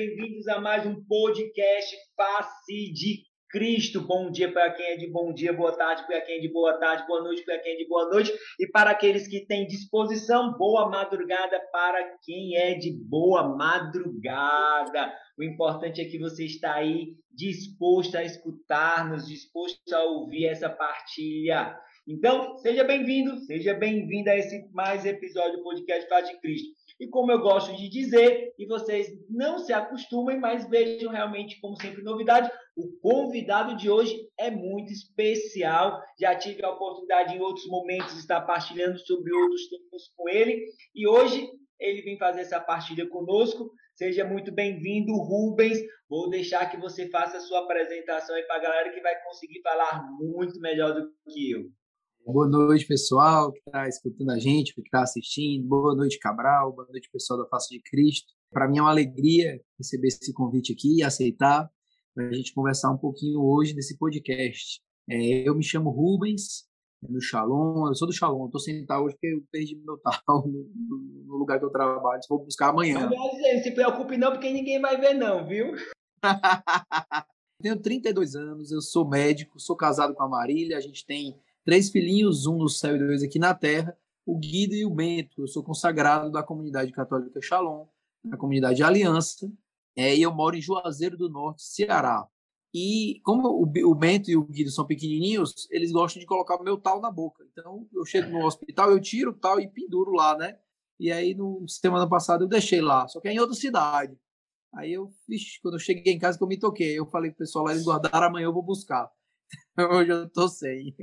Bem-vindos a mais um podcast Face de Cristo. Bom dia para quem é de bom dia, boa tarde para quem é de boa tarde, boa noite para quem é de boa noite e para aqueles que têm disposição, boa madrugada para quem é de boa madrugada. O importante é que você está aí disposto a escutar-nos, disposto a ouvir essa partilha. Então, seja bem-vindo, seja bem-vinda a esse mais episódio do podcast Face de Cristo. E como eu gosto de dizer, e vocês não se acostumem, mas vejam realmente, como sempre, novidade, o convidado de hoje é muito especial. Já tive a oportunidade em outros momentos de estar partilhando sobre outros temas com ele. E hoje ele vem fazer essa partilha conosco. Seja muito bem-vindo, Rubens. Vou deixar que você faça a sua apresentação aí para a galera que vai conseguir falar muito melhor do que eu. Boa noite, pessoal que está escutando a gente, que está assistindo. Boa noite, Cabral. Boa noite, pessoal da Face de Cristo. Para mim é uma alegria receber esse convite aqui e aceitar para a gente conversar um pouquinho hoje nesse podcast. É, eu me chamo Rubens, do Shalom. Eu sou do Shalom. Estou sentado hoje porque eu perdi meu tal no, no, lugar que eu trabalho. Vou buscar amanhã. Não se preocupe não, porque ninguém vai ver não, viu? Tenho 32 anos, eu sou médico, sou casado com a Marília, a gente tem três filhinhos, um no céu e dois aqui na terra, o Guido e o Bento. Eu sou consagrado da comunidade católica Shalom, da comunidade Aliança, é, e eu moro em Juazeiro do Norte, Ceará. E como o, Bento e o Guido são pequenininhos, eles gostam de colocar o meu tal na boca. Então, eu chego no hospital, eu tiro o tal e penduro lá, né? E aí, no semana passada, eu deixei lá, só que é em outra cidade. Aí eu, vixe, quando eu cheguei em casa que eu me toquei, eu falei pro pessoal lá, eles guardaram, amanhã eu vou buscar. Hoje eu tô sem.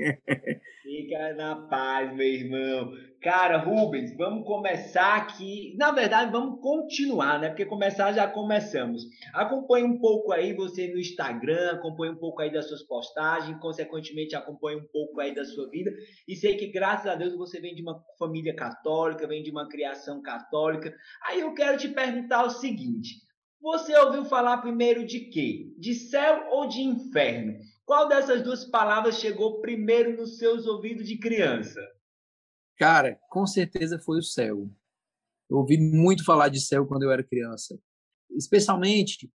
Fica na paz, meu irmão. Cara, Rubens, vamos começar aqui. Na verdade, vamos continuar, né? Porque começar já começamos. Acompanhe um pouco aí você no Instagram, acompanhe um pouco aí das suas postagens, consequentemente acompanhe um pouco aí da sua vida. E sei que, graças a Deus, você vem de uma família católica, vem de uma criação católica. Aí eu quero te perguntar o seguinte: você ouviu falar primeiro de quê? De céu ou de inferno? Qual dessas duas palavras chegou primeiro nos seus ouvidos de criança? Cara, com certeza foi o céu. Eu ouvi muito falar de céu quando eu era criança. Especialmente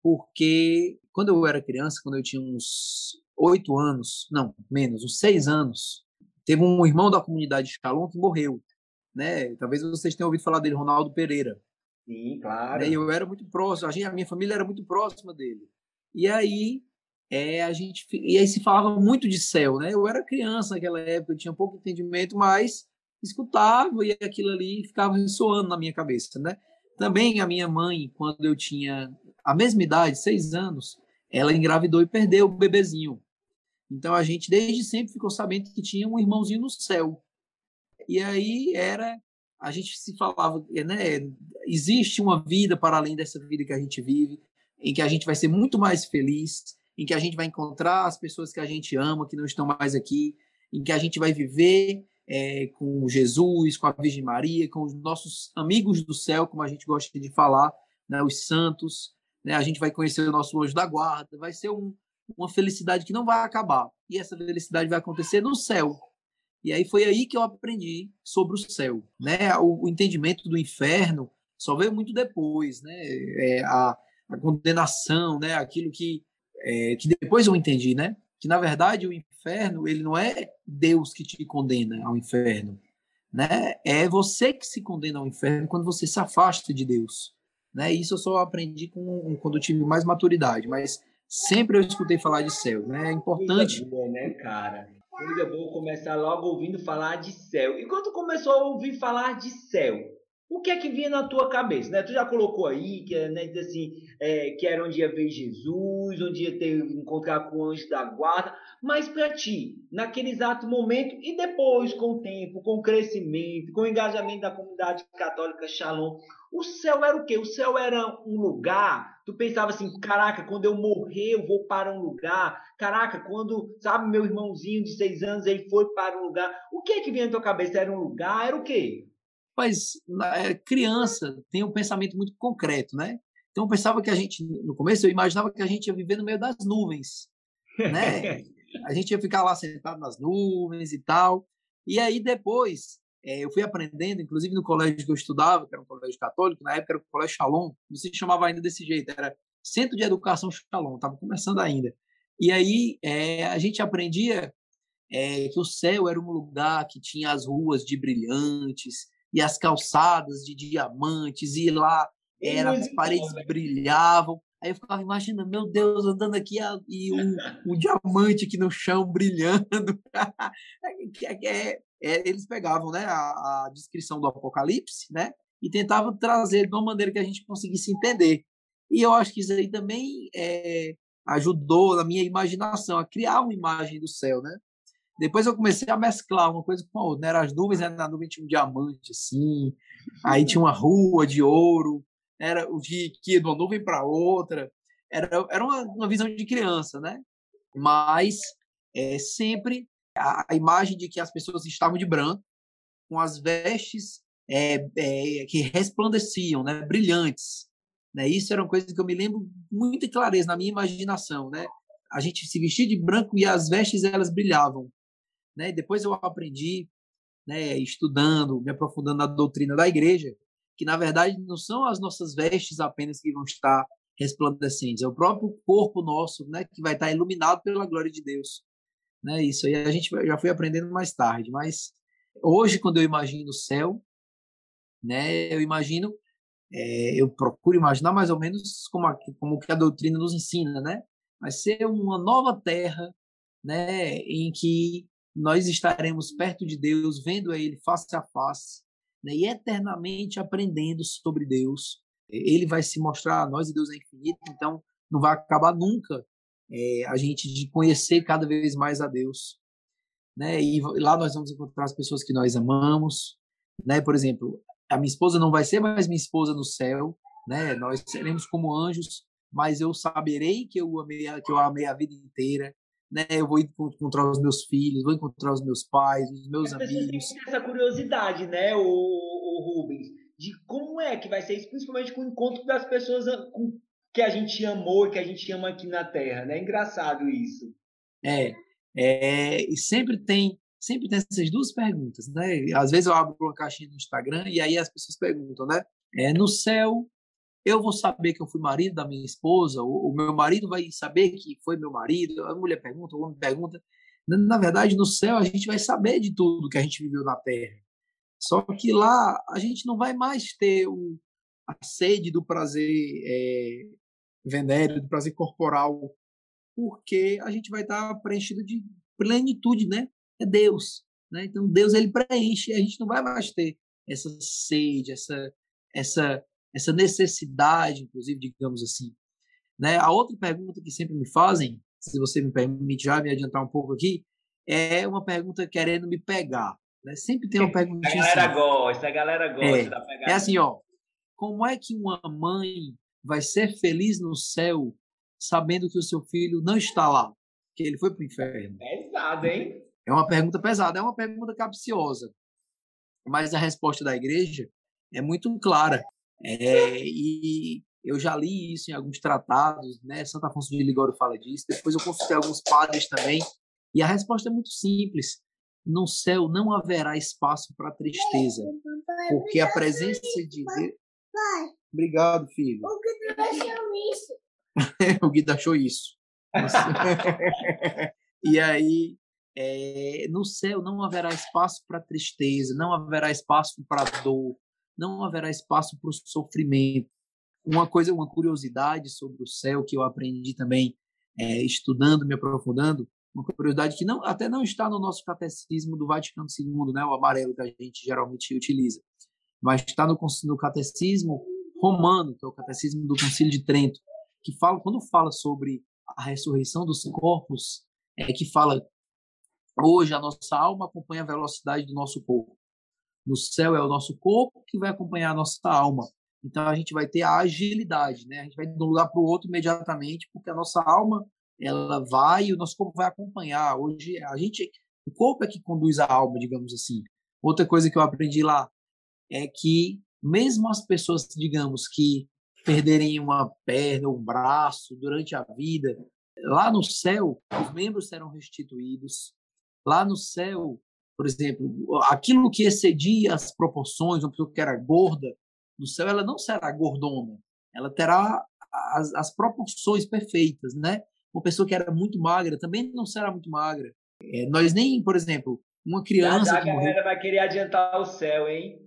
porque quando eu era criança, quando eu tinha uns oito anos, não, menos, uns seis anos, teve um irmão da comunidade Shalom que morreu. Né? Talvez vocês tenham ouvido falar dele, Ronaldo Pereira. Sim, claro. E eu era muito próximo, a, gente, a minha família era muito próxima dele. E aí, é, a gente, e aí se falava muito de céu, né? Eu era criança naquela época, tinha pouco entendimento, mas escutava e aquilo ali ficava ressoando na minha cabeça, né? Também a minha mãe, quando eu tinha a mesma idade, seis anos, ela engravidou e perdeu o bebezinho. Então a gente desde sempre ficou sabendo que tinha um irmãozinho no céu. E aí era a gente se falava, né? Existe uma vida para além dessa vida que a gente vive, em que a gente vai ser muito mais feliz, em que a gente vai encontrar as pessoas que a gente ama, que não estão mais aqui, em que a gente vai viver é, com Jesus, com a Virgem Maria, com os nossos amigos do céu, como a gente gosta de falar, né? Os santos, né? A gente vai conhecer o nosso anjo da guarda, vai ser um, uma felicidade que não vai acabar. E essa felicidade vai acontecer no céu, e aí foi aí que eu aprendi sobre o céu, né? O, o entendimento do inferno só veio muito depois, né? É, a, a, condenação, né? Aquilo que é, que depois eu entendi, né? Que na verdade o inferno ele não é Deus que te condena ao inferno, né? É você que se condena ao inferno quando você se afasta de Deus, né? Isso eu só aprendi com, quando eu tive mais maturidade, mas sempre eu escutei falar de céu, né? É importante, boa, né, cara? Coisa boa começar logo ouvindo falar de céu. E quando começou a ouvir falar de céu, o que é que vinha na tua cabeça? Né? Tu já colocou aí que, né, assim, é, que era onde ia ver Jesus, onde ia ter, encontrar com o anjo da guarda, mas para ti, naquele exato momento, e depois, com o tempo, com o crescimento, com o engajamento da comunidade católica Shalom, o céu era o quê? O céu era um lugar. Tu pensava assim, caraca, quando eu morrer, eu vou para um lugar. Caraca, quando, sabe, meu irmãozinho de seis anos, ele foi para um lugar. O que é que vinha na tua cabeça? Era um lugar? Era o quê? Mas é, criança tem um pensamento muito concreto, né? Então eu pensava que a gente, no começo, eu imaginava que a gente ia viver no meio das nuvens, né? a gente ia ficar lá sentado nas nuvens e tal. E aí depois é, eu fui aprendendo, inclusive no colégio que eu estudava, que era um colégio católico, na época era o Colégio Shalom, não se chamava ainda desse jeito, era Centro de Educação Shalom, estava começando ainda. E aí é, a gente aprendia é, que o céu era um lugar que tinha as ruas de brilhantes, e as calçadas de diamantes, e lá era, as paredes brilhavam. Aí eu ficava imaginando, meu Deus, andando aqui e um, um diamante aqui no chão brilhando. É, é, é, eles pegavam né, a, a, descrição do Apocalipse né, e tentavam trazer de uma maneira que a gente conseguisse entender. E eu acho que isso aí também é, ajudou na minha imaginação a criar uma imagem do céu, né? Depois eu comecei a mesclar uma coisa com a outra. Né? Era as nuvens, né? na nuvem tinha um diamante, assim. Aí tinha uma rua de ouro. Era o que de uma nuvem para outra. Era, era uma, uma visão de criança, né? Mas é, sempre a, a, imagem de que as pessoas estavam de branco, com as vestes é, é, que resplandeciam, né? Brilhantes. Né? Isso era uma coisa que eu me lembro muito clareza na minha imaginação, né? A gente se vestia de branco e as vestes elas brilhavam. Né? Depois eu aprendi, né, estudando, me aprofundando na doutrina da igreja, que na verdade não são as nossas vestes apenas que vão estar resplandecentes, é o próprio corpo nosso, né, que vai estar iluminado pela glória de Deus. Né? Isso aí a gente já foi aprendendo mais tarde, mas hoje quando eu imagino o céu, né, eu imagino, é, eu procuro imaginar mais ou menos como a, como que a doutrina nos ensina, né? Vai ser uma nova terra, né, em que nós estaremos perto de Deus, vendo a Ele face a face, né, e eternamente aprendendo sobre Deus. Ele vai se mostrar a nós e Deus é infinito, então não vai acabar nunca é, a gente de conhecer cada vez mais a Deus. Né? E lá nós vamos encontrar as pessoas que nós amamos. Né? Por exemplo, a minha esposa não vai ser mais minha esposa no céu, né? nós seremos como anjos, mas eu saberei que eu amei, que eu amei a vida inteira, né? Eu vou encontrar os meus filhos, vou encontrar os meus pais, os meus As amigos. essa curiosidade, né, o, o, Rubens, de como é que vai ser isso, principalmente com o encontro das pessoas com, que a gente amou e que a gente ama aqui na Terra, né? Engraçado isso. É, é e sempre tem sempre tem essas duas perguntas, né? Às vezes eu abro uma caixinha no Instagram e aí as pessoas perguntam, né? É, no céu eu vou saber que eu fui marido da minha esposa, o, o meu marido vai saber que foi meu marido, a mulher pergunta, o homem pergunta. Na, na, verdade, no céu, a gente vai saber de tudo que a gente viveu na terra. Só que lá, a gente não vai mais ter o, a sede do prazer é, venéreo, do prazer corporal, porque a gente vai estar preenchido de plenitude, né? É Deus. Né? Então, Deus, ele preenche, a gente não vai mais ter essa sede, essa, essa essa necessidade, inclusive, digamos assim. Né? A outra pergunta que sempre me fazem, se você me permite já me adiantar um pouco aqui, é uma pergunta querendo me pegar. Né? Sempre tem uma pergunta. A galera assim, gosta, a galera gosta é, da pegada. É assim, ó. Como é que uma mãe vai ser feliz no céu sabendo que o seu filho não está lá, que ele foi para o inferno? Pesado, hein? É uma pergunta pesada, é uma pergunta capciosa. Mas a resposta da igreja é muito clara. É, e eu já li isso em alguns tratados, né? Santo Afonso de Ligório fala disso. Depois eu consultei alguns padres também. E a resposta é muito simples. No céu não haverá espaço para tristeza, porque a presença de Deus. Obrigado, filho. O Guido achou isso. o Guido achou isso. e aí, é, no céu não haverá espaço para tristeza, não haverá espaço para dor, não haverá espaço para o sofrimento. Uma coisa, uma curiosidade sobre o céu que eu aprendi também é, estudando, me aprofundando, uma curiosidade que não, até não está no nosso catecismo do Vaticano II, né, o amarelo que a gente geralmente utiliza. mas está no, no catecismo romano, que é o catecismo do Concílio de Trento, que fala quando fala sobre a ressurreição dos corpos, é que fala hoje a nossa alma acompanha a velocidade do nosso corpo. No céu é o nosso corpo que vai acompanhar a nossa alma. Então a gente vai ter a agilidade, né? A gente vai de um lugar para o outro imediatamente, porque a nossa alma ela vai e o nosso corpo vai acompanhar. Hoje a gente, o corpo é que conduz a alma, digamos assim. Outra coisa que eu aprendi lá é que mesmo as pessoas, digamos, que perderem uma perna um braço durante a vida, lá no céu os membros serão restituídos. Lá no céu, por exemplo, aquilo que excedia as proporções, uma pessoa que era gorda, no céu ela não será gordona, ela terá as, as proporções perfeitas, né? Uma pessoa que era muito magra também não será muito magra. É, nós nem, por exemplo, uma criança. A galera morreu... vai querer adiantar o céu, hein?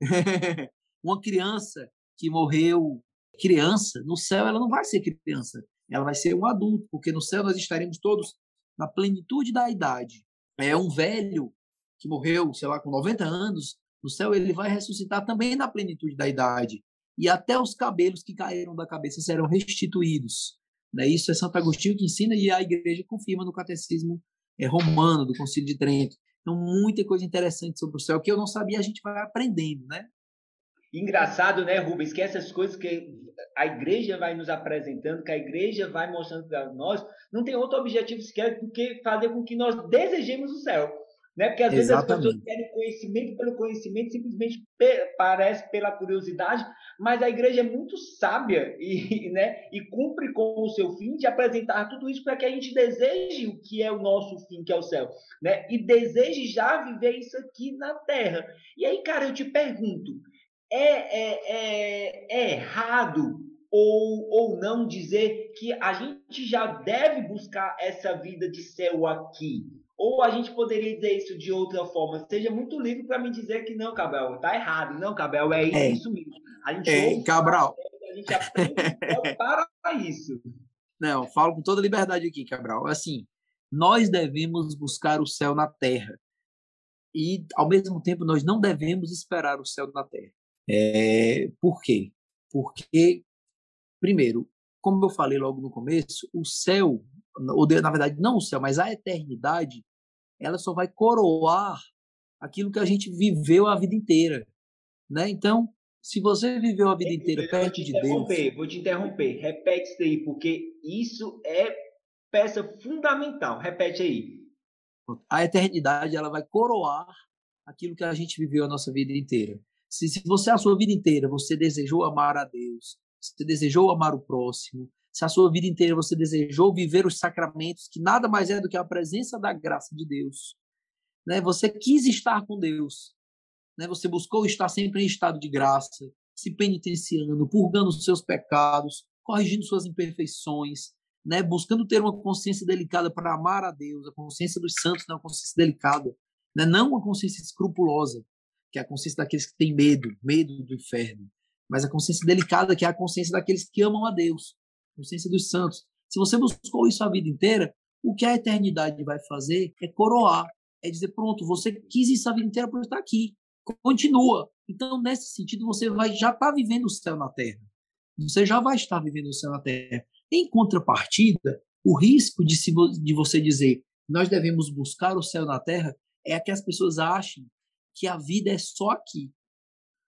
uma criança que morreu criança, no céu ela não vai ser criança, ela vai ser um adulto, porque no céu nós estaremos todos na plenitude da idade. É um velho que morreu, sei lá, com 90 anos, no céu ele vai ressuscitar também na plenitude da idade. E até os cabelos que caíram da cabeça serão restituídos. Né? Isso é Santo Agostinho que ensina e a igreja confirma no catecismo é, romano, do Concílio de Trento. Então, muita coisa interessante sobre o céu que eu não sabia, a gente vai aprendendo, né? Engraçado, né, Rubens, que essas coisas que a igreja vai nos apresentando, que a igreja vai mostrando para nós, não tem outro objetivo sequer do que fazer com que nós desejemos o céu. Né? Porque às vezes Exatamente. as pessoas querem conhecimento pelo conhecimento, simplesmente parece pela curiosidade, mas a igreja é muito sábia e, né, e cumpre com o seu fim de apresentar tudo isso para que a gente deseje o que é o nosso fim, que é o céu, né? E deseje já viver isso aqui na terra. E aí, cara, eu te pergunto, é, é, é, é errado ou, ou não dizer que a gente já deve buscar essa vida de céu aqui? Ou a gente poderia dizer isso de outra forma? Seja muito livre para me dizer que não, Cabral, tá errado. Não, Cabral, é, é. isso mesmo. A gente é, Cabral. A gente aprende para isso. Não, falo com toda liberdade aqui, Cabral. Assim, nós devemos buscar o céu na terra. E, ao mesmo tempo, nós não devemos esperar o céu na terra. É, por quê? Porque, primeiro, como eu falei logo no começo, o céu, ou na verdade não o céu, mas a eternidade, ela só vai coroar aquilo que a gente viveu a vida inteira, né? Então, se você viveu a vida inteira perto de Deus, vou te interromper, repete isso aí, porque isso é peça fundamental. Repete aí. A eternidade ela vai coroar aquilo que a gente viveu a nossa vida inteira. Se, se você a sua vida inteira você desejou amar a Deus, você desejou amar o próximo, se a sua vida inteira você desejou viver os sacramentos, que nada mais é do que a presença da graça de Deus, né? Você quis estar com Deus, né? Você buscou estar sempre em estado de graça, se penitenciando, purgando os seus pecados, corrigindo suas imperfeições, né? Buscando ter uma consciência delicada para amar a Deus, a consciência dos santos é uma consciência delicada, né? Não uma consciência escrupulosa, que é a consciência daqueles que têm medo, medo do inferno, mas a consciência delicada, que é a consciência daqueles que amam a Deus, consciência dos santos. Se você buscou isso a vida inteira, o que a eternidade vai fazer é coroar, é dizer, pronto, você quis isso a vida inteira por estar aqui, continua. Então, nesse sentido, você vai já estar tá vivendo o céu na terra. Você já vai estar vivendo o céu na terra. Em contrapartida, o risco de, se, de você dizer nós devemos buscar o céu na terra é que as pessoas achem que a vida é só aqui.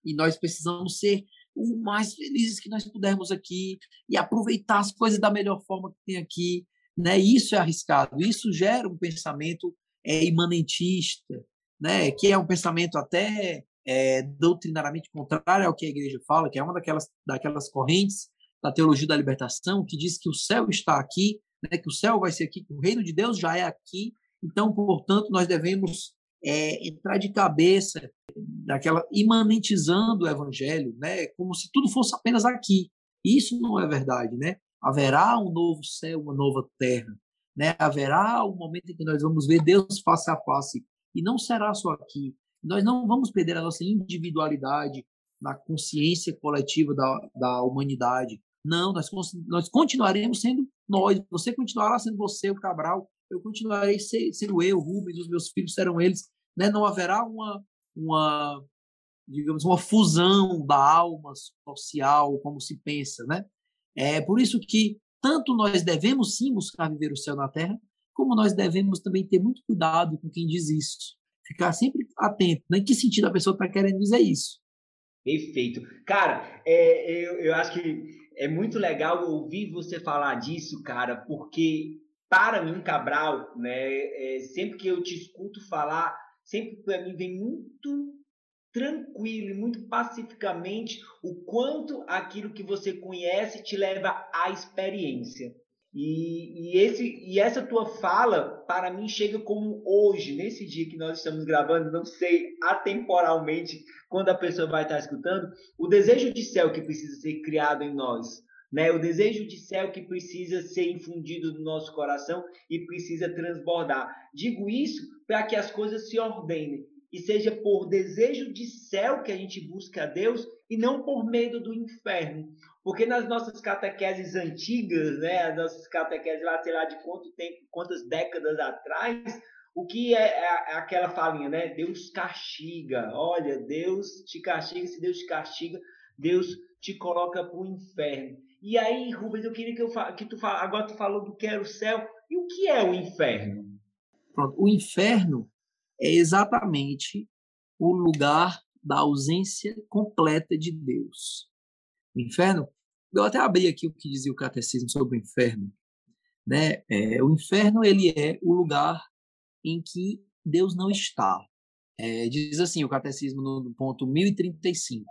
E nós precisamos ser o mais felizes que nós pudermos aqui e aproveitar as coisas da melhor forma que tem aqui. Né? Isso é arriscado, isso gera um pensamento é, imanentista, né? que é um pensamento até é, doutrinariamente contrário ao que a igreja fala, que é uma daquelas, daquelas correntes da teologia da libertação, que diz que o céu está aqui, né? que o céu vai ser aqui, que o reino de Deus já é aqui, então, portanto, nós devemos é, entrar de cabeça daquela imanentizando o evangelho, né, como se tudo fosse apenas aqui. Isso não é verdade, né? Haverá um novo céu, uma nova terra, né? Haverá um momento em que nós vamos ver Deus face a face e não será só aqui. Nós não vamos perder a nossa individualidade na consciência coletiva da, da humanidade. Não, nós, nós continuaremos sendo nós. Você continuará sendo você, o Cabral. Eu continuarei sendo eu, Rubens, os meus filhos serão eles. Né? Não haverá uma, uma, digamos, uma fusão da alma social, como se pensa, né? É por isso que tanto nós devemos sim buscar viver o céu na terra, como nós devemos também ter muito cuidado com quem diz isso. Ficar sempre atento. Né? Em que sentido a pessoa está querendo dizer isso? Perfeito. Cara, é, eu, eu acho que é muito legal ouvir você falar disso, cara, porque para mim, Cabral, né, é, sempre que eu te escuto falar, sempre para mim vem muito tranquilo e muito pacificamente o quanto aquilo que você conhece te leva à experiência. E, e, esse, e essa tua fala, para mim, chega como hoje, nesse dia que nós estamos gravando, não sei atemporalmente quando a pessoa vai estar escutando, o desejo de céu que precisa ser criado em nós, né? o desejo de céu que precisa ser infundido no nosso coração e precisa transbordar. Digo isso para que as coisas se ordenem e seja por desejo de céu que a gente busca a Deus e não por medo do inferno. Porque nas nossas catequeses antigas, né, as nossas catequeses lá, sei lá, de quanto tempo, quantas décadas atrás, o que é, é, é aquela falinha, né? Deus castiga. Olha, Deus te castiga, se Deus te castiga, Deus te coloca para o inferno. E aí, Rubens, eu queria que, eu, que tu fala, agora tu falou do que era o céu. E o que é o inferno? Pronto, o inferno é exatamente o lugar da ausência completa de Deus. O inferno, eu até abri aqui o que dizia o catecismo sobre o inferno, né? É, o inferno ele é o lugar em que Deus não está. É, diz assim o catecismo no ponto 1035.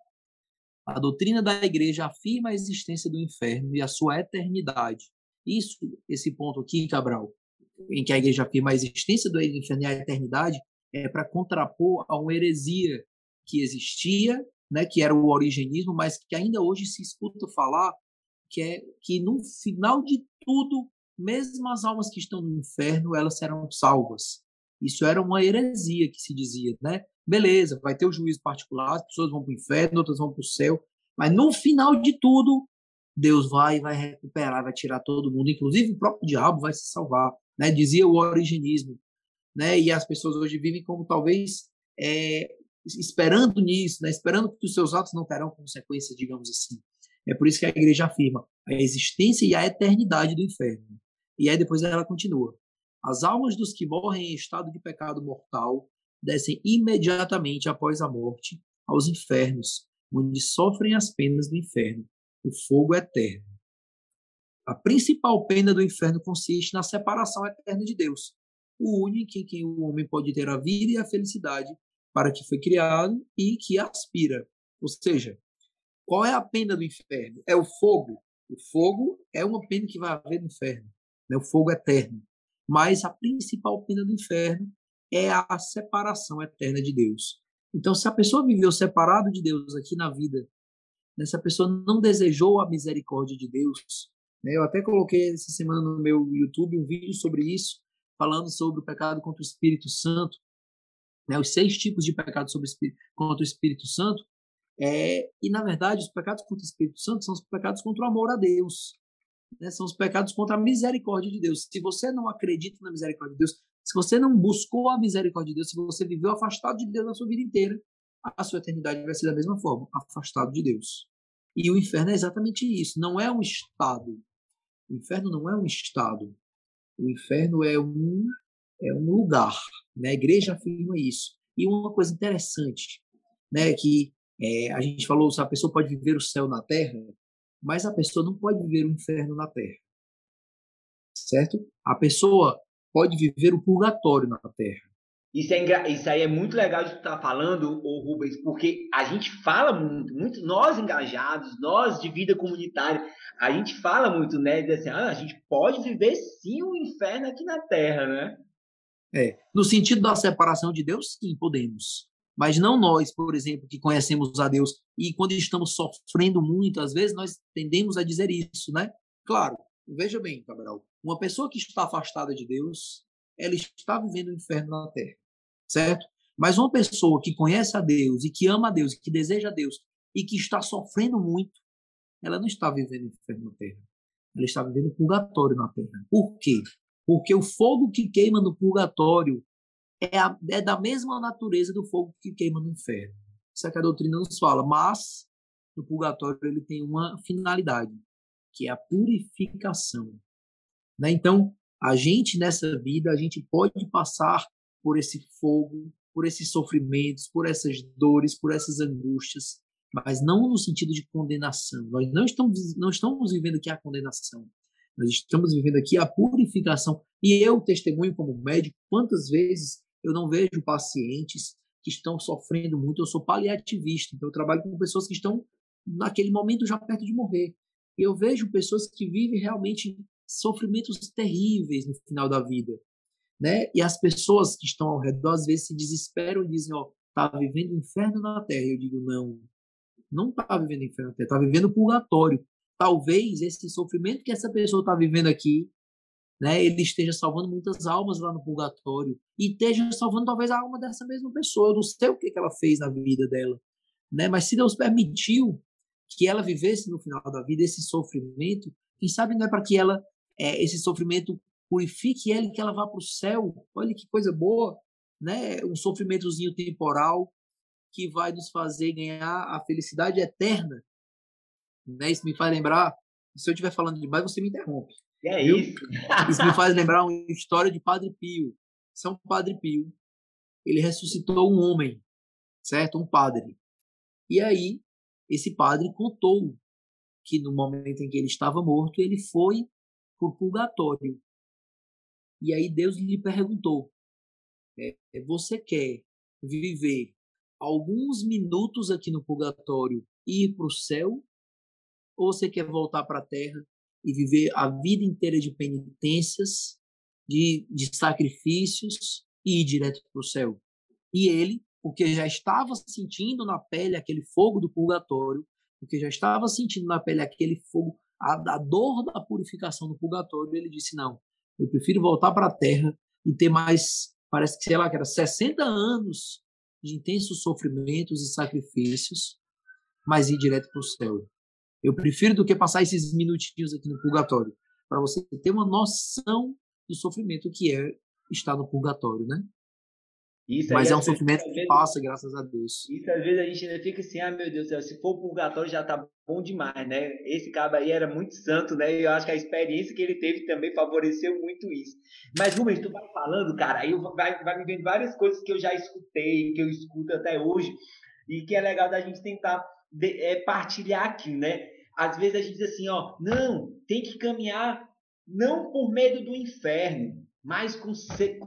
A doutrina da igreja afirma a existência do inferno e a sua eternidade. Isso, esse ponto aqui, Cabral, em que a igreja afirma a existência do inferno e a eternidade, é, para contrapor a uma heresia que existia, né, que era o origenismo, mas que ainda hoje se escuta falar que é que no final de tudo, mesmo as almas que estão no inferno, elas serão salvas. Isso era uma heresia que se dizia, né? Beleza, vai ter o juízo particular, as pessoas vão para o inferno, outras vão para o céu, mas no final de tudo, Deus vai vai recuperar, vai tirar todo mundo, inclusive o próprio diabo vai se salvar, né? Dizia o origenismo né? E as pessoas hoje vivem como talvez é, esperando nisso, né? Esperando que os seus atos não terão consequências, digamos assim. É por isso que a igreja afirma a existência e a eternidade do inferno. E aí depois ela continua: as almas dos que morrem em estado de pecado mortal descem imediatamente após a morte aos infernos, onde sofrem as penas do inferno, o fogo eterno. A principal pena do inferno consiste na separação eterna de Deus, o único em que o homem pode ter a vida e a felicidade para que foi criado e que aspira. Ou seja, qual é a pena do inferno? É o fogo. O fogo é uma pena que vai haver no inferno, né? o fogo eterno. Mas a principal pena do inferno é a separação eterna de Deus. Então, se a pessoa viveu separado de Deus aqui na vida, né? se a pessoa não desejou a misericórdia de Deus, né? eu até coloquei essa semana no meu YouTube um vídeo sobre isso, falando sobre o pecado contra o Espírito Santo, né, os seis tipos de pecado sobre, contra o Espírito Santo, é, e na verdade os pecados contra o Espírito Santo são os pecados contra o amor a Deus, né, são os pecados contra a misericórdia de Deus. Se você não acredita na misericórdia de Deus, se você não buscou a misericórdia de Deus, se você viveu afastado de Deus na sua vida inteira, a sua eternidade vai ser da mesma forma, afastado de Deus. E o inferno é exatamente isso, não é um estado. O inferno não é um estado. O inferno é um, é um lugar, né? A igreja afirma isso. E uma coisa interessante, né, que é, a gente falou, a pessoa pode viver o céu na terra, mas a pessoa não pode viver o inferno na terra. Certo? A pessoa pode viver o purgatório na terra. Isso, é, isso aí é muito legal de tu estar tá falando, ô Rubens, porque a gente fala muito, muito, nós engajados, nós de vida comunitária, a gente fala muito, né? De assim, ah, a gente pode viver sim o um inferno aqui na Terra, né? É, no sentido da separação de Deus, sim, podemos. Mas não nós, por exemplo, que conhecemos a Deus e quando estamos sofrendo muito, às vezes nós tendemos a dizer isso, né? Claro, veja bem, Cabral, uma pessoa que está afastada de Deus, ela está vivendo o inferno na terra certo? Mas uma pessoa que conhece a Deus e que ama a Deus que deseja a Deus e que está sofrendo muito, ela não está vivendo o inferno na terra. Ela está vivendo purgatório na terra. Por quê? Porque o fogo que queima no purgatório é, a, é da mesma natureza do fogo que queima no inferno. Isso é que a doutrina nos fala. Mas no purgatório ele tem uma finalidade, que é a purificação. Né? Então, a gente nessa vida, a gente pode passar por esse fogo, por esses sofrimentos, por essas dores, por essas angústias, mas não no sentido de condenação. Nós não estamos, não estamos vivendo aqui a condenação. Nós estamos vivendo aqui a purificação. E eu testemunho como médico, quantas vezes eu não vejo pacientes que estão sofrendo muito. Eu sou paliativista, então eu trabalho com pessoas que estão naquele momento já perto de morrer. Eu vejo pessoas que vivem realmente sofrimentos terríveis no final da vida, né? E as pessoas que estão ao redor às vezes se desesperam e dizem, ó, oh, tá vivendo inferno na terra. Eu digo, não, não está vivendo inferno, está vivendo purgatório. Talvez esse sofrimento que essa pessoa está vivendo aqui, né, ele esteja salvando muitas almas lá no purgatório e esteja salvando talvez a alma dessa mesma pessoa. Eu não sei o que, que ela fez na vida dela, né? Mas se Deus permitiu que ela vivesse no final da vida esse sofrimento, quem sabe não é para que ela é, esse sofrimento purifique ela e que ela vá para o céu. Olha que coisa boa, né? Um sofrimentozinho temporal que vai nos fazer ganhar a felicidade eterna. Né? Isso me faz lembrar, se eu estiver falando demais, você me interrompe. É viu? isso. isso me faz lembrar uma história de Padre Pio. São Padre Pio, ele ressuscitou um homem, certo? Um padre. E aí, esse padre contou que no momento em que ele estava morto, ele foi para o purgatório. E aí Deus lhe perguntou: é, Você quer viver alguns minutos aqui no purgatório e ir para o céu? Ou você quer voltar para a terra e viver a vida inteira de penitências, de, de sacrifícios e ir direto para o céu? E ele, porque já estava sentindo na pele aquele fogo do purgatório, porque já estava sentindo na pele aquele fogo, a, a dor da purificação do purgatório, ele disse: Não, eu prefiro voltar para a terra e ter mais, parece que sei lá, que era 60 anos de intensos sofrimentos e sacrifícios, mas ir direto para o céu. Eu prefiro do que passar esses minutinhos aqui no purgatório, para você ter uma noção do sofrimento que é estar no purgatório, né? Isso Mas é um sofrimento que passa, graças a Deus. Isso às vezes a gente ainda fica assim, ah, meu Deus do céu, se for purgatório já tá bom demais, né? Esse cara aí era muito santo, né? E eu acho que a experiência que ele teve também favoreceu muito isso. Mas, Rubens, tu vai falando, cara, aí vai, vai me vendo várias coisas que eu já escutei, que eu escuto até hoje, e que é legal da gente tentar é, partilhar aqui, né? Às vezes a gente diz assim, ó, não, tem que caminhar não por medo do inferno, mas com,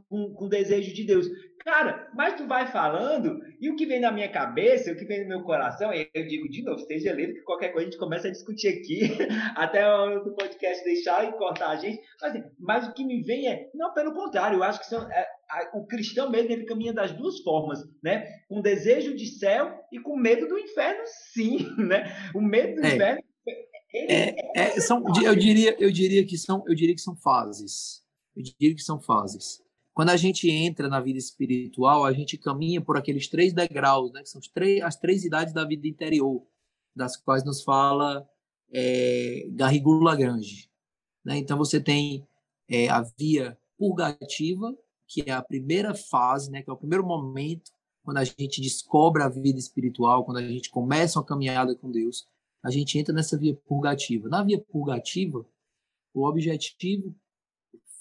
com, com desejo de Deus. Cara, mas tu vai falando, e o que vem na minha cabeça, o que vem no meu coração, eu digo de novo, esteja livre, que qualquer coisa a gente começa a discutir aqui, até o podcast deixar e cortar a gente. Mas, mas, o que me vem é, não, pelo contrário, eu acho que são, é, o cristão mesmo, ele caminha das duas formas, né? Com desejo de céu e com medo do inferno, sim, né? O medo do é. inferno. É, é, são, eu diria, eu diria que são, eu diria que são fases. Eu diria que são fases. Quando a gente entra na vida espiritual, a gente caminha por aqueles três degraus, né, que são três, as três idades da vida interior, das quais nos fala é, Garrigou Lagrange. Né? Então, você tem é, a via purgativa, que é a primeira fase, né, que é o primeiro momento quando a gente descobre a vida espiritual, quando a gente começa uma caminhada com Deus, a gente entra nessa via purgativa. Na via purgativa, o objetivo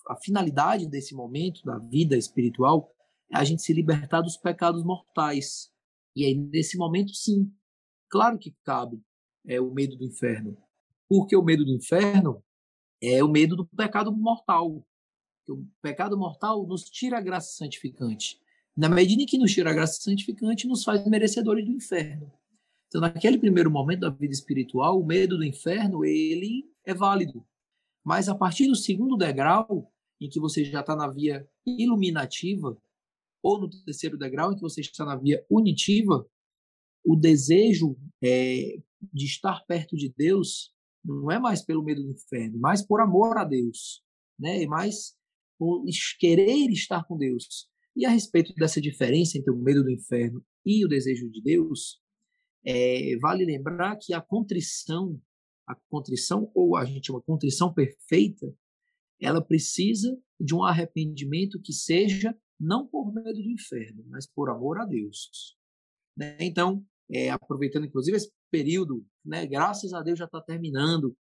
a finalidade desse momento da vida espiritual é a gente se libertar dos pecados mortais. E aí, nesse momento, sim, claro que cabe é, o medo do inferno. Porque o medo do inferno é o medo do pecado mortal. O pecado mortal nos tira a graça santificante. Na medida em que nos tira a graça santificante, nos faz merecedores do inferno. Então, naquele primeiro momento da vida espiritual, o medo do inferno, ele é válido. Mas a partir do segundo degrau, em que você já está na via iluminativa, ou no terceiro degrau, em que você está na via unitiva, o desejo é, de estar perto de Deus não é mais pelo medo do inferno, mas por amor a Deus, né? E mais querer estar com Deus. E a respeito dessa diferença entre o medo do inferno e o desejo de Deus, é, vale lembrar que a contrição, a contrição ou a gente chama contrição perfeita, ela precisa de um arrependimento que seja não por medo do inferno, mas por amor a Deus. Né? Então, é, aproveitando inclusive esse período, né, graças a Deus já está terminando,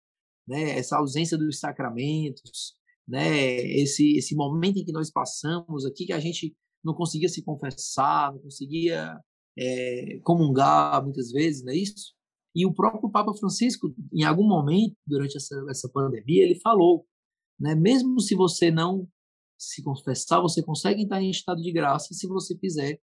né, essa ausência dos sacramentos, né, esse esse momento em que nós passamos aqui que a gente não conseguia se confessar, não conseguia é, comungar muitas vezes, não é isso? E o próprio Papa Francisco, em algum momento durante essa, essa pandemia, ele falou, né, mesmo se você não se confessar, você consegue entrar em estado de graça se você fizer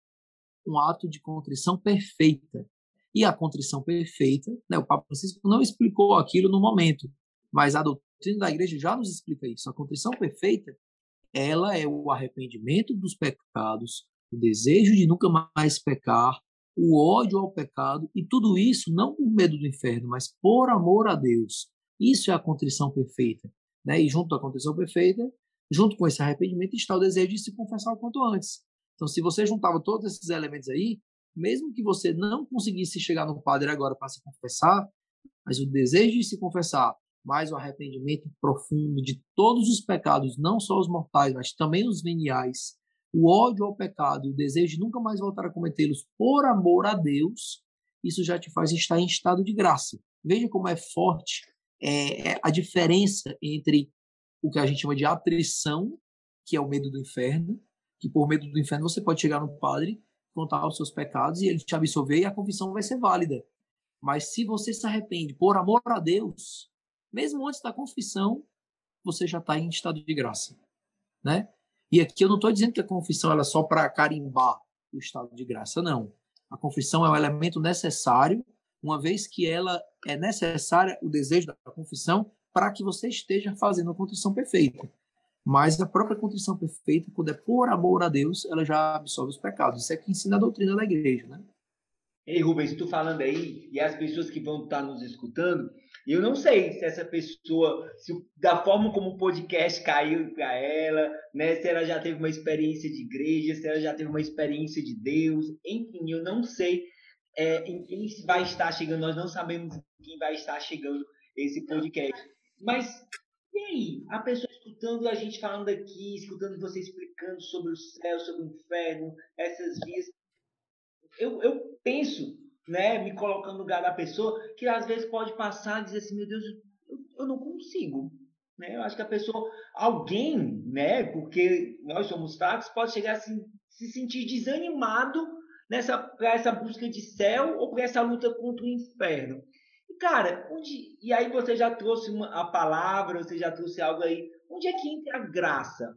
um ato de contrição perfeita. E a contrição perfeita, né, o Papa Francisco não explicou aquilo no momento, mas a doutrina da igreja já nos explica isso. A contrição perfeita, ela é o arrependimento dos pecados, o desejo de nunca mais pecar, o ódio ao pecado, e tudo isso não por medo do inferno, mas por amor a Deus. Isso é a contrição perfeita. Né? E junto à contrição perfeita, junto com esse arrependimento, está o desejo de se confessar o quanto antes. Então, se você juntava todos esses elementos aí, mesmo que você não conseguisse chegar no padre agora para se confessar, mas o desejo de se confessar, mais o arrependimento profundo de todos os pecados, não só os mortais, mas também os veniais, o ódio ao pecado e o desejo de nunca mais voltar a cometê-los por amor a Deus, isso já te faz estar em estado de graça. Veja como é forte é, é, a diferença entre o que a gente chama de atrição, que é o medo do inferno, que por medo do inferno você pode chegar no padre, contar os seus pecados e ele te absolver e a confissão vai ser válida. Mas se você se arrepende por amor a Deus, mesmo antes da confissão, você já está em estado de graça, né? E aqui eu não estou dizendo que a confissão é só para carimbar o estado de graça, não. A confissão é um elemento necessário, uma vez que ela é necessária, o desejo da confissão, para que você esteja fazendo a contrição perfeita. Mas a própria contrição perfeita, quando é por amor a Deus, ela já absolve os pecados. Isso é que ensina a doutrina da igreja, né? Ei, Rubens, tu falando aí, e as pessoas que vão estar nos escutando, eu não sei se essa pessoa, se, da forma como o podcast caiu para ela, né, se ela já teve uma experiência de igreja, se ela já teve uma experiência de Deus, enfim, eu não sei é, em quem vai estar chegando, nós não sabemos quem vai estar chegando esse podcast. Mas, e aí? A pessoa escutando a gente falando aqui, escutando você explicando sobre o céu, sobre o inferno, essas vias. Eu, eu penso né, me colocando no lugar da pessoa, que às vezes pode passar e dizer assim, meu Deus, eu, eu não consigo. Né? Eu acho que a pessoa, alguém, né, porque nós somos fracos, pode chegar assim, se sentir desanimado nessa para essa busca de céu ou para essa luta contra o inferno. E cara, onde e aí você já trouxe uma, a palavra, você já trouxe algo aí. Onde é que entra a graça?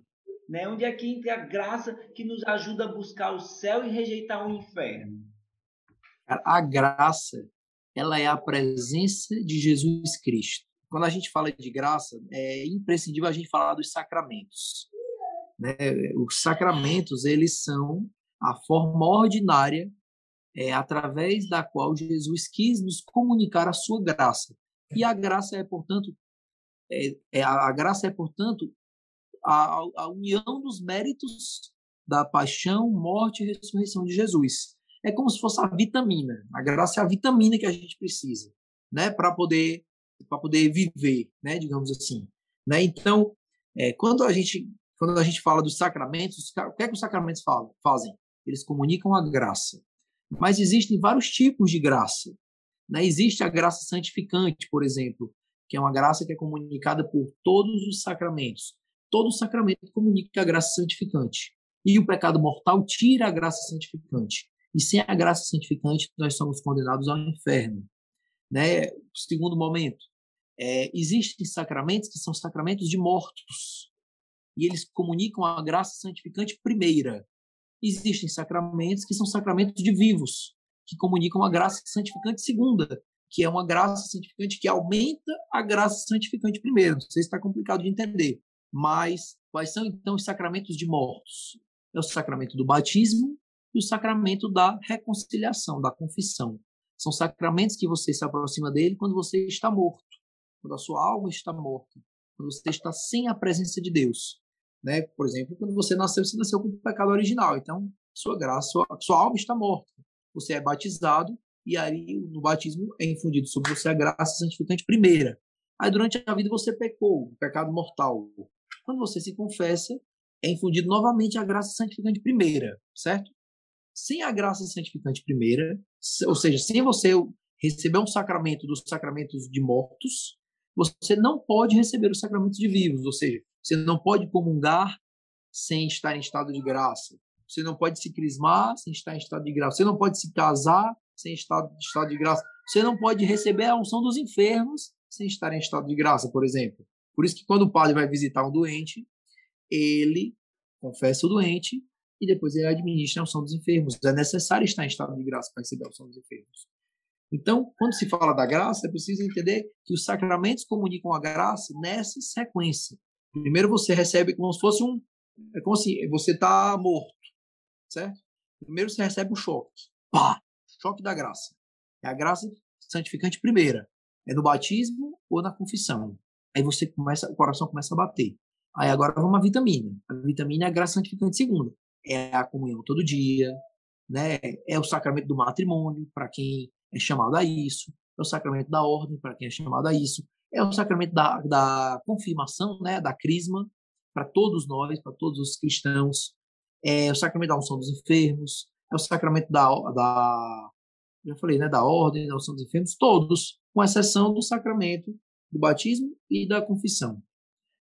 Né? Onde é que entra a graça que nos ajuda a buscar o céu e rejeitar o inferno? A graça, ela é a presença de Jesus Cristo. Quando a gente fala de graça, é imprescindível a gente falar dos sacramentos. Né? Os sacramentos, eles são a forma ordinária é, através da qual Jesus quis nos comunicar a sua graça. E a graça é, portanto, é, é a, graça é, portanto, a, a união dos méritos da paixão, morte e ressurreição de Jesus é como se fosse a vitamina. A graça é a vitamina que a gente precisa, né, para poder para poder viver, né, digamos assim, né? Então, é, quando a gente quando a gente fala dos sacramentos, o que é que os sacramentos falam, fazem? Eles comunicam a graça. Mas existem vários tipos de graça. Né? Existe a graça santificante, por exemplo, que é uma graça que é comunicada por todos os sacramentos. Todo sacramento comunica a graça santificante. E o pecado mortal tira a graça santificante. E sem a graça santificante, nós somos condenados ao inferno. Né? Segundo momento, é, existem sacramentos que são sacramentos de mortos. E eles comunicam a graça santificante primeira. Existem sacramentos que são sacramentos de vivos, que comunicam a graça santificante segunda, que é uma graça santificante que aumenta a graça santificante primeira. Não sei se está complicado de entender. Mas quais são então os sacramentos de mortos? É o sacramento do batismo, o sacramento da reconciliação, da confissão. São sacramentos que você se aproxima dele quando você está morto, quando a sua alma está morta, quando você está sem a presença de Deus. Né? Por exemplo, quando você nasceu, você nasceu com o pecado original, então sua graça, sua, sua alma está morta. Você é batizado e aí no batismo é infundido sobre você a graça santificante primeira. Aí durante a vida você pecou, pecado mortal. Quando você se confessa, é infundido novamente a graça santificante primeira, certo? Sem a graça santificante primeira, ou seja, sem você receber um sacramento dos sacramentos de mortos, você não pode receber os sacramentos de vivos, ou seja, você não pode comungar sem estar em estado de graça. Você não pode se crismar sem estar em estado de graça. Você não pode se casar sem estar em estado de graça. Você não pode receber a unção dos enfermos sem estar em estado de graça, por exemplo. Por isso que quando o padre vai visitar um doente, ele confessa o doente e depois ele administra a unção dos enfermos. É necessário estar em estado de graça para receber a unção dos enfermos. Então, quando se fala da graça, é preciso entender que os sacramentos comunicam a graça nessa sequência. Primeiro você recebe como se fosse um. É como se você está morto, certo? Primeiro você recebe o choque. Pá! Choque da graça. É a graça santificante primeira. É no batismo ou na confissão. Aí você começa, o coração começa a bater. Aí agora vamos à vitamina. A vitamina é a graça santificante segunda. É a comunhão todo dia, né? É o sacramento do matrimônio para quem é chamado a isso. É o sacramento da ordem para quem é chamado a isso. É o sacramento da, da confirmação, né? Da crisma para todos nós, para todos os cristãos. É o sacramento da unção dos enfermos. É o sacramento da, da já falei, né? Da ordem, da unção dos enfermos. Todos, com exceção do sacramento do batismo e da confissão.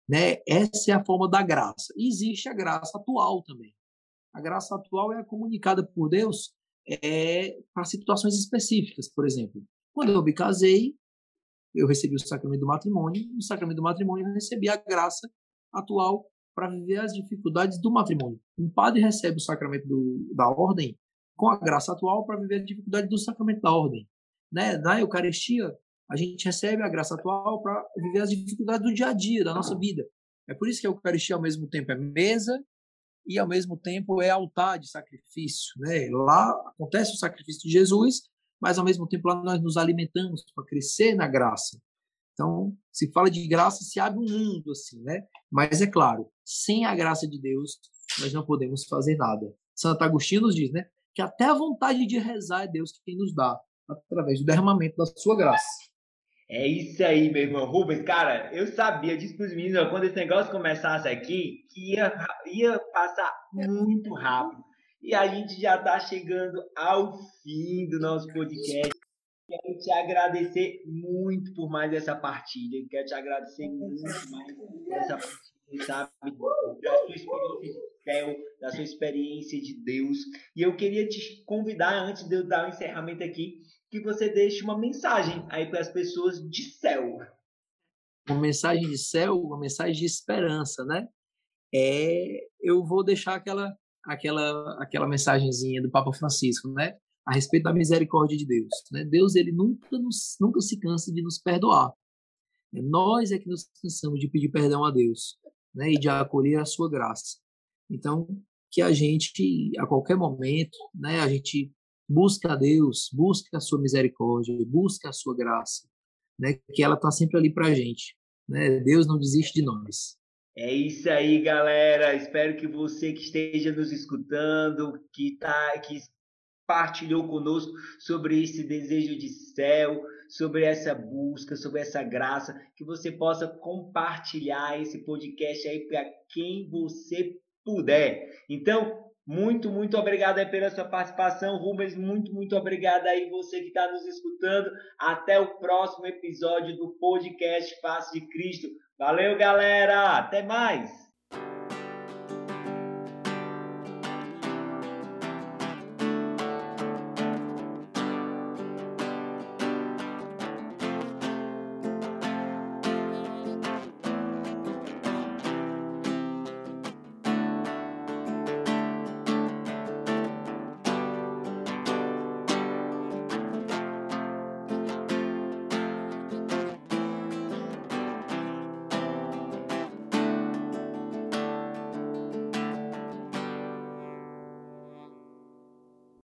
Né? Essa é a forma da graça. Existe a graça atual também. A graça atual é comunicada por Deus é, para situações específicas. Por exemplo, quando eu me casei, eu recebi o sacramento do matrimônio. No sacramento do matrimônio, eu recebi a graça atual para viver as dificuldades do matrimônio. Um padre recebe o sacramento do, da ordem com a graça atual para viver a dificuldade do sacramento da ordem. Né? Na Eucaristia, a gente recebe a graça atual para viver as dificuldades do dia a dia, da nossa vida. É por isso que a Eucaristia, ao mesmo tempo, é mesa e, ao mesmo tempo, é altar de sacrifício. Né? Lá acontece o sacrifício de Jesus, mas, ao mesmo tempo, lá nós nos alimentamos para crescer na graça. Então, se fala de graça, se abre um mundo, assim, né? Mas, é claro, sem a graça de Deus, nós não podemos fazer nada. Santo Agostinho nos diz, né? Que até a vontade de rezar é Deus quem nos dá, através do derramamento da sua graça. É isso aí, meu irmão. Rubens, cara, eu sabia, disse para os meninos, quando esse negócio começasse aqui, que ia, ia passar muito rápido. E a gente já está chegando ao fim do nosso podcast. Quero te agradecer muito por mais essa partilha. Quero te agradecer muito mais por essa partilha, sabe? Da sua experiência de céu, da sua experiência de Deus. E eu queria te convidar, antes de eu dar o encerramento aqui, que você deixe uma mensagem aí para as pessoas de céu. Uma mensagem de céu, uma mensagem de esperança, né? É, eu vou deixar aquela aquela aquela mensagenzinha do Papa Francisco, né? A respeito da misericórdia de Deus, né? Deus ele nunca nos nunca se cansa de nos perdoar. É nós é que nos cansamos de pedir perdão a Deus, né? E de acolher a sua graça. Então, que a gente a qualquer momento, né, a gente busca a Deus, busca a sua misericórdia, busca a sua graça, né? Que ela está sempre ali para a gente, né? Deus não desiste de nós. É isso aí, galera. Espero que você que esteja nos escutando, que tá, que partilhou conosco sobre esse desejo de céu, sobre essa busca, sobre essa graça, que você possa compartilhar esse podcast aí para quem você puder. Então, muito, muito obrigado aí pela sua participação, Rubens. Muito, muito obrigado aí você que está nos escutando. Até o próximo episódio do podcast Face de Cristo. Valeu, galera. Até mais.